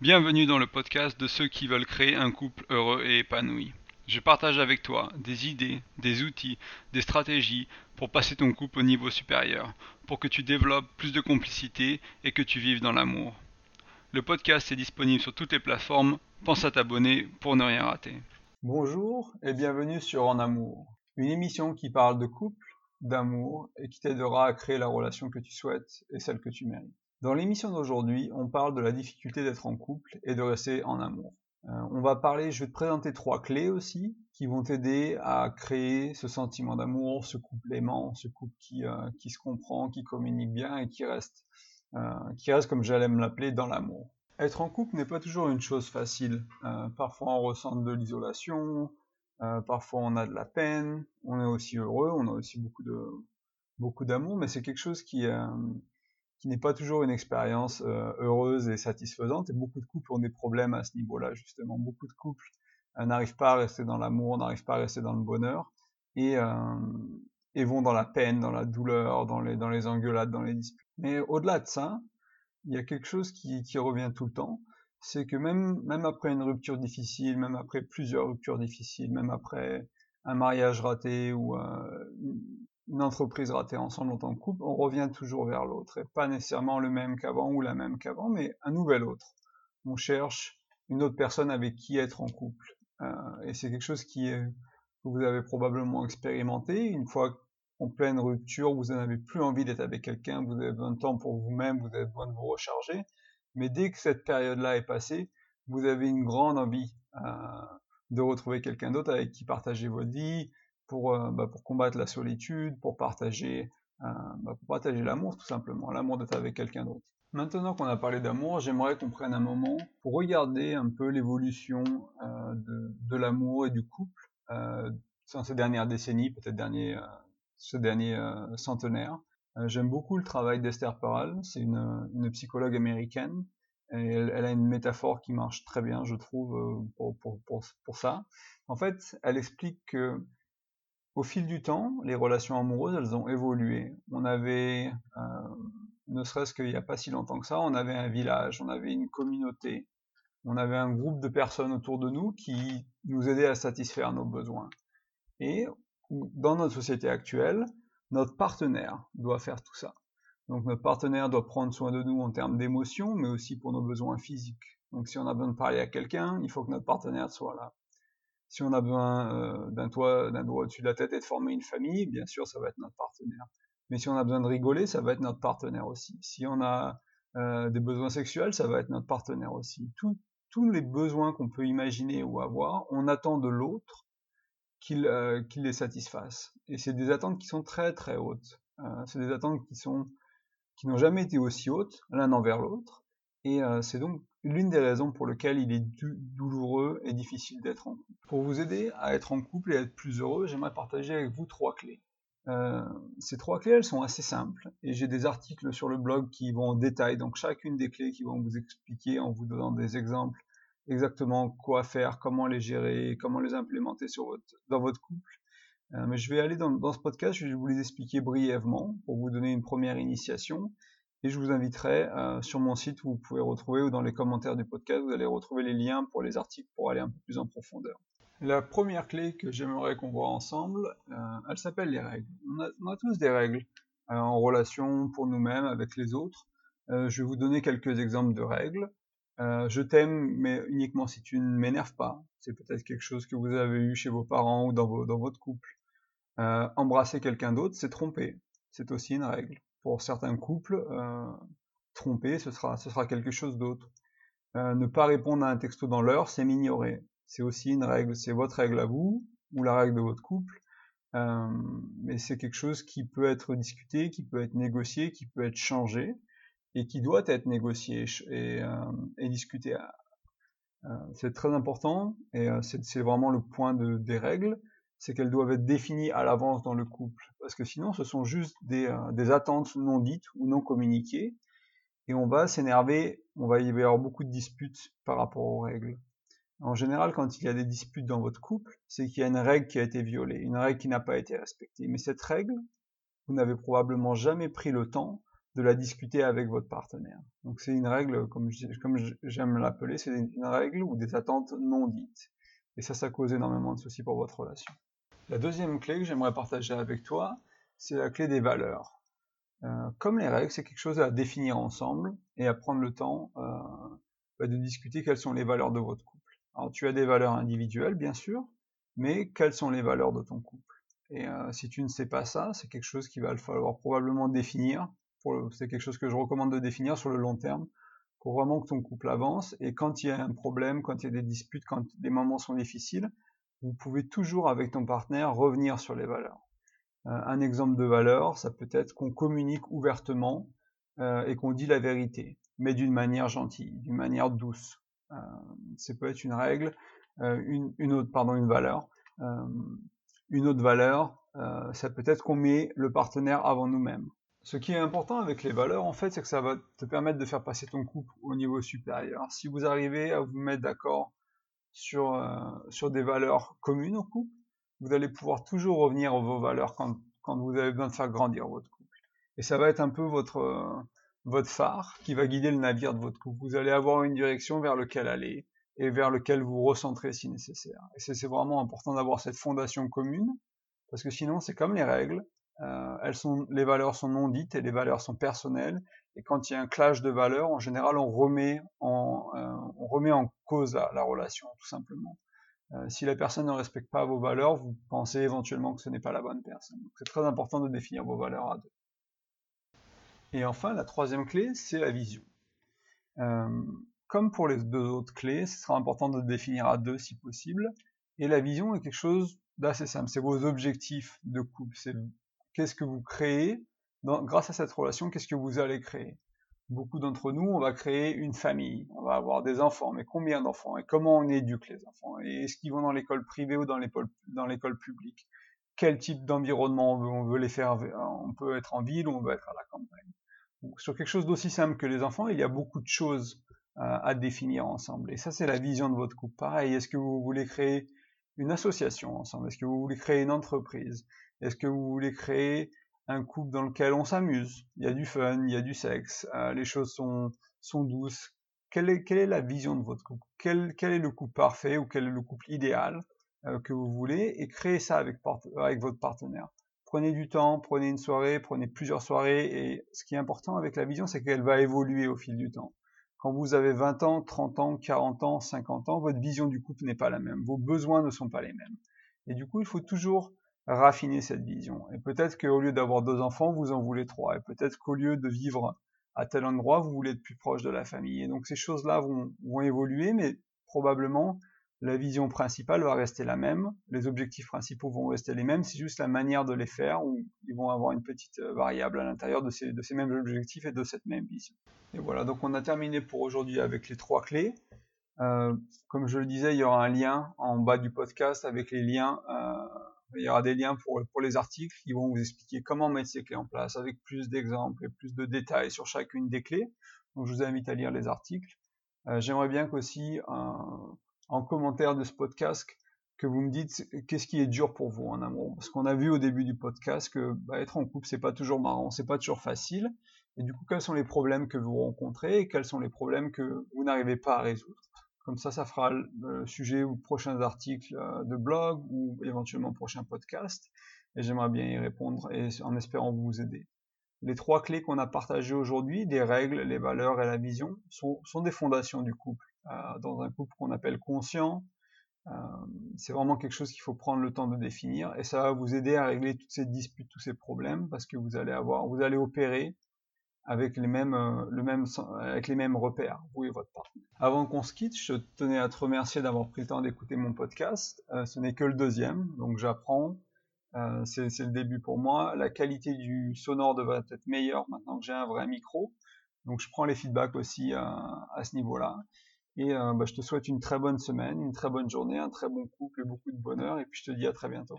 Bienvenue dans le podcast de ceux qui veulent créer un couple heureux et épanoui. Je partage avec toi des idées, des outils, des stratégies pour passer ton couple au niveau supérieur, pour que tu développes plus de complicité et que tu vives dans l'amour. Le podcast est disponible sur toutes les plateformes, pense à t'abonner pour ne rien rater. Bonjour et bienvenue sur En Amour, une émission qui parle de couple, d'amour et qui t'aidera à créer la relation que tu souhaites et celle que tu mérites. Dans l'émission d'aujourd'hui, on parle de la difficulté d'être en couple et de rester en amour. Euh, on va parler, je vais te présenter trois clés aussi qui vont t'aider à créer ce sentiment d'amour, ce couple aimant, ce couple qui, euh, qui se comprend, qui communique bien et qui reste, euh, qui reste comme j'allais me l'appeler, dans l'amour. Être en couple n'est pas toujours une chose facile. parfois on ressent de l'isolation, parfois on a de la peine, on est aussi heureux, on a aussi beaucoup beaucoup d'amour, mais c'est quelque chose qui, qui n'est pas toujours une expérience euh, heureuse et satisfaisante. Et beaucoup de couples ont des problèmes à ce niveau-là, justement. Beaucoup de couples euh, n'arrivent pas à rester dans l'amour, n'arrivent pas à rester dans le bonheur, et, euh, et vont dans la peine, dans la douleur, dans les, dans les engueulades, dans les disputes. Mais au-delà de ça, il y a quelque chose qui, qui revient tout le temps, c'est que même, même après une rupture difficile, même après plusieurs ruptures difficiles, même après un mariage raté ou euh, une entreprise ratée ensemble en tant que couple, on revient toujours vers l'autre, et pas nécessairement le même qu'avant ou la même qu'avant, mais un nouvel autre. On cherche une autre personne avec qui être en couple. Euh, et c'est quelque chose qui que vous avez probablement expérimenté. Une fois en pleine rupture, vous n'avez plus envie d'être avec quelqu'un, vous avez besoin de temps pour vous-même, vous avez besoin de vous recharger. Mais dès que cette période-là est passée, vous avez une grande envie euh, de retrouver quelqu'un d'autre avec qui partager votre vie, pour, euh, bah, pour combattre la solitude, pour partager, euh, bah, pour partager l'amour tout simplement, l'amour d'être avec quelqu'un d'autre. Maintenant qu'on a parlé d'amour, j'aimerais qu'on prenne un moment pour regarder un peu l'évolution euh, de, l'amour et du couple dans ces dernières décennies, peut-être dernier, euh, ce dernier centenaire. J'aime beaucoup le travail d'Esther Perel, c'est une, psychologue américaine, et elle, a une métaphore qui marche très bien, je trouve, pour ça. En fait, elle explique que au fil du temps, les relations amoureuses, elles ont évolué. On avait, euh, ne serait-ce qu'il n'y a pas si longtemps que ça, on avait un village, on avait une communauté, on avait un groupe de personnes autour de nous qui nous aidaient à satisfaire nos besoins. Et dans notre société actuelle, notre partenaire doit faire tout ça. Donc notre partenaire doit prendre soin de nous en termes d'émotions, mais aussi pour nos besoins physiques. Donc si on a besoin de parler à quelqu'un, il faut que notre partenaire soit là. Si on a besoin euh, d'un toit, d'un au-dessus de la tête et de former une famille, bien sûr, ça va être notre partenaire. Mais si on a besoin de rigoler, ça va être notre partenaire aussi. Si on a euh, des besoins sexuels, ça va être notre partenaire aussi. tous les besoins qu'on peut imaginer ou avoir, on attend de l'autre qu'il euh, les satisfasse. Et c'est des attentes qui sont très très hautes. C'est des attentes qui qui n'ont jamais été aussi hautes l'un envers l'autre. Et c'est donc l'une des raisons pour lesquelles il est douloureux et difficile d'être en couple. Pour vous aider à être en couple et à être plus heureux, j'aimerais partager avec vous trois clés. Euh, ces trois clés, elles sont assez simples, et j'ai des articles sur le blog qui vont en détail, donc chacune des clés qui vont vous expliquer en vous donnant des exemples exactement quoi faire, comment les gérer, comment les implémenter dans votre couple. Euh, mais je vais aller dans ce podcast, je vais vous les expliquer brièvement pour vous donner une première initiation, et je vous inviterai euh, sur mon site où vous pouvez retrouver ou dans les commentaires du podcast, vous allez retrouver les liens pour les articles pour aller un peu plus en profondeur. La première clé que j'aimerais qu'on voit ensemble, euh, elle s'appelle les règles. On a, tous des règles euh, en relation pour nous-mêmes, avec les autres. Je vais vous donner quelques exemples de règles. Je t'aime, mais uniquement si tu ne m'énerves pas. C'est peut-être quelque chose que vous avez eu chez vos parents ou dans votre couple. embrasser quelqu'un d'autre, c'est tromper. C'est aussi une règle pour certains couples, euh, tromper, ce sera, ce sera quelque chose d'autre. Euh, ne pas répondre à un texto dans l'heure, c'est m'ignorer. C'est aussi une règle, c'est votre règle à vous, ou la règle de votre couple, euh, mais c'est quelque chose qui peut être discuté, qui peut être négocié, qui peut être changé, et qui doit être négocié et, euh, et discuté. Euh, c'est très important, et euh, c'est vraiment le point de, des règles, c'est qu'elles doivent être définies à l'avance dans le couple, parce que sinon ce sont juste des, euh, attentes non dites ou non communiquées, et on va s'énerver, on va y avoir beaucoup de disputes par rapport aux règles. En général, quand il y a des disputes dans votre couple, c'est qu'il y a une règle qui a été violée, une règle qui n'a pas été respectée. Mais cette règle, vous n'avez probablement jamais pris le temps de la discuter avec votre partenaire. Donc c'est une règle, comme j'aime l'appeler, c'est une règle ou des attentes non dites. Et ça, ça cause énormément de soucis pour votre relation. La deuxième clé que j'aimerais partager avec toi, c'est la clé des valeurs. Euh, comme les règles, c'est quelque chose à définir ensemble et à prendre le temps euh, bah, de discuter quelles sont les valeurs de votre couple. Alors tu as des valeurs individuelles, bien sûr, mais quelles sont les valeurs de ton couple? Et euh, si tu ne sais pas ça, c'est quelque chose qu'il va falloir probablement définir c'est quelque chose que je recommande de définir sur le long terme pour vraiment que ton couple avance. Et quand il y a un problème, quand il y a des disputes, quand les moments sont difficiles, vous pouvez toujours avec ton partenaire revenir sur les valeurs. Euh, un exemple de valeur, ça peut être qu'on communique ouvertement euh, et qu'on dit la vérité, mais d'une manière gentille, d'une manière douce. Euh, ça peut être une règle, une, une, autre, pardon, une valeur. une autre valeur, ça peut être qu'on met le partenaire avant nous-mêmes. Ce qui est important avec les valeurs, en fait, c'est que ça va te permettre de faire passer ton couple au niveau supérieur. Si vous arrivez à vous mettre d'accord sur, euh, sur des valeurs communes au couple, vous allez pouvoir toujours revenir à vos valeurs quand, vous avez besoin de faire grandir votre couple. Et ça va être un peu votre, euh, votre phare qui va guider le navire de votre couple. Vous allez avoir une direction vers laquelle aller et vers lequel vous recentrez si nécessaire. Et c'est vraiment important d'avoir cette fondation commune, parce que sinon c'est comme les règles, euh, elles sont, les valeurs sont non dites et les valeurs sont personnelles. Et quand il y a un clash de valeurs, en général, on remet en, euh, cause la, relation, tout simplement. Euh, si la personne ne respecte pas vos valeurs, vous pensez éventuellement que ce n'est pas la bonne personne. c'est très important de définir vos valeurs à deux. Et enfin, la troisième clé, c'est la vision. comme pour les deux autres clés, ce sera important de définir à deux si possible. Et la vision est quelque chose d'assez simple. C'est vos objectifs de couple. C'est qu'est-ce que vous créez grâce à cette relation, qu'est-ce que vous allez créer? Beaucoup d'entre nous, on va créer une famille, on va avoir des enfants, mais combien d'enfants? Et comment on éduque les enfants? Et est-ce qu'ils vont dans l'école privée ou dans l'école publique? Quel type d'environnement on veut, les faire On peut être en ville ou on veut être à la campagne? sur quelque chose d'aussi simple que les enfants, il y a beaucoup de choses à définir ensemble. Et ça, c'est la vision de votre couple. Pareil, est-ce que vous voulez créer une association ensemble? Est-ce que vous voulez créer une entreprise? Est-ce que vous voulez créer un couple dans lequel on s'amuse Il y a du fun, il y a du sexe, euh, les choses sont, sont douces. Quelle est, quelle est, la vision de votre couple? Quel, est le couple parfait ou quel est le couple idéal euh, que vous voulez Et créez ça avec votre partenaire. Prenez du temps, prenez une soirée, prenez plusieurs soirées. Et ce qui est important avec la vision, c'est qu'elle va évoluer au fil du temps. Quand vous avez 20 ans, 30 ans, 40 ans, 50 ans, votre vision du couple n'est pas la même. Vos besoins ne sont pas les mêmes. Et du coup, il faut toujours raffiner cette vision. Et peut-être qu'au lieu d'avoir deux enfants, vous en voulez trois. Et peut-être qu'au lieu de vivre à tel endroit, vous voulez être plus proche de la famille. Et donc ces choses-là vont, évoluer, mais probablement la vision principale va rester la même, les objectifs principaux vont rester les mêmes, c'est juste la manière de les faire où ils vont avoir une petite euh, variable à l'intérieur de ces, de ces mêmes objectifs et de cette même vision. Et voilà, donc on a terminé pour aujourd'hui avec les trois clés. Euh, comme je le disais, il y aura un lien en bas du podcast avec les liens euh, il y aura des liens pour, les articles qui vont vous expliquer comment mettre ces clés en place avec plus d'exemples et plus de détails sur chacune des clés. Donc je vous invite à lire les articles. Euh, J'aimerais bien qu'aussi euh, en commentaire de ce podcast que vous me dites qu'est-ce qui est dur pour vous en amour. Parce qu'on a vu au début du podcast que bah, être en couple c'est pas toujours marrant, c'est pas toujours facile. Et du coup quels sont les problèmes que vous rencontrez et quels sont les problèmes que vous n'arrivez pas à résoudre? Comme ça, ça fera le sujet ou prochains articles euh, de blog ou éventuellement prochain podcast. Et j'aimerais bien y répondre et en espérant vous aider. Les trois clés qu'on a partagées aujourd'hui, des règles, les valeurs et la vision, sont, des fondations du couple. Euh, dans un couple qu'on appelle conscient, euh, c'est vraiment quelque chose qu'il faut prendre le temps de définir et ça va vous aider à régler toutes ces disputes, tous ces problèmes parce que vous allez avoir, vous allez opérer avec les mêmes, euh, avec les mêmes repères, vous et votre partenaire. Avant qu'on se quitte, je tenais à te remercier d'avoir pris le temps d'écouter mon podcast. Euh, ce n'est que le deuxième, donc j'apprends. Euh, c'est le début pour moi. La qualité du sonore devrait être meilleure maintenant que j'ai un vrai micro. Donc je prends les feedbacks aussi à, à ce niveau-là. Et bah, je te souhaite une très bonne semaine, une très bonne journée, un très bon couple et beaucoup de bonheur. Et puis je te dis à très bientôt.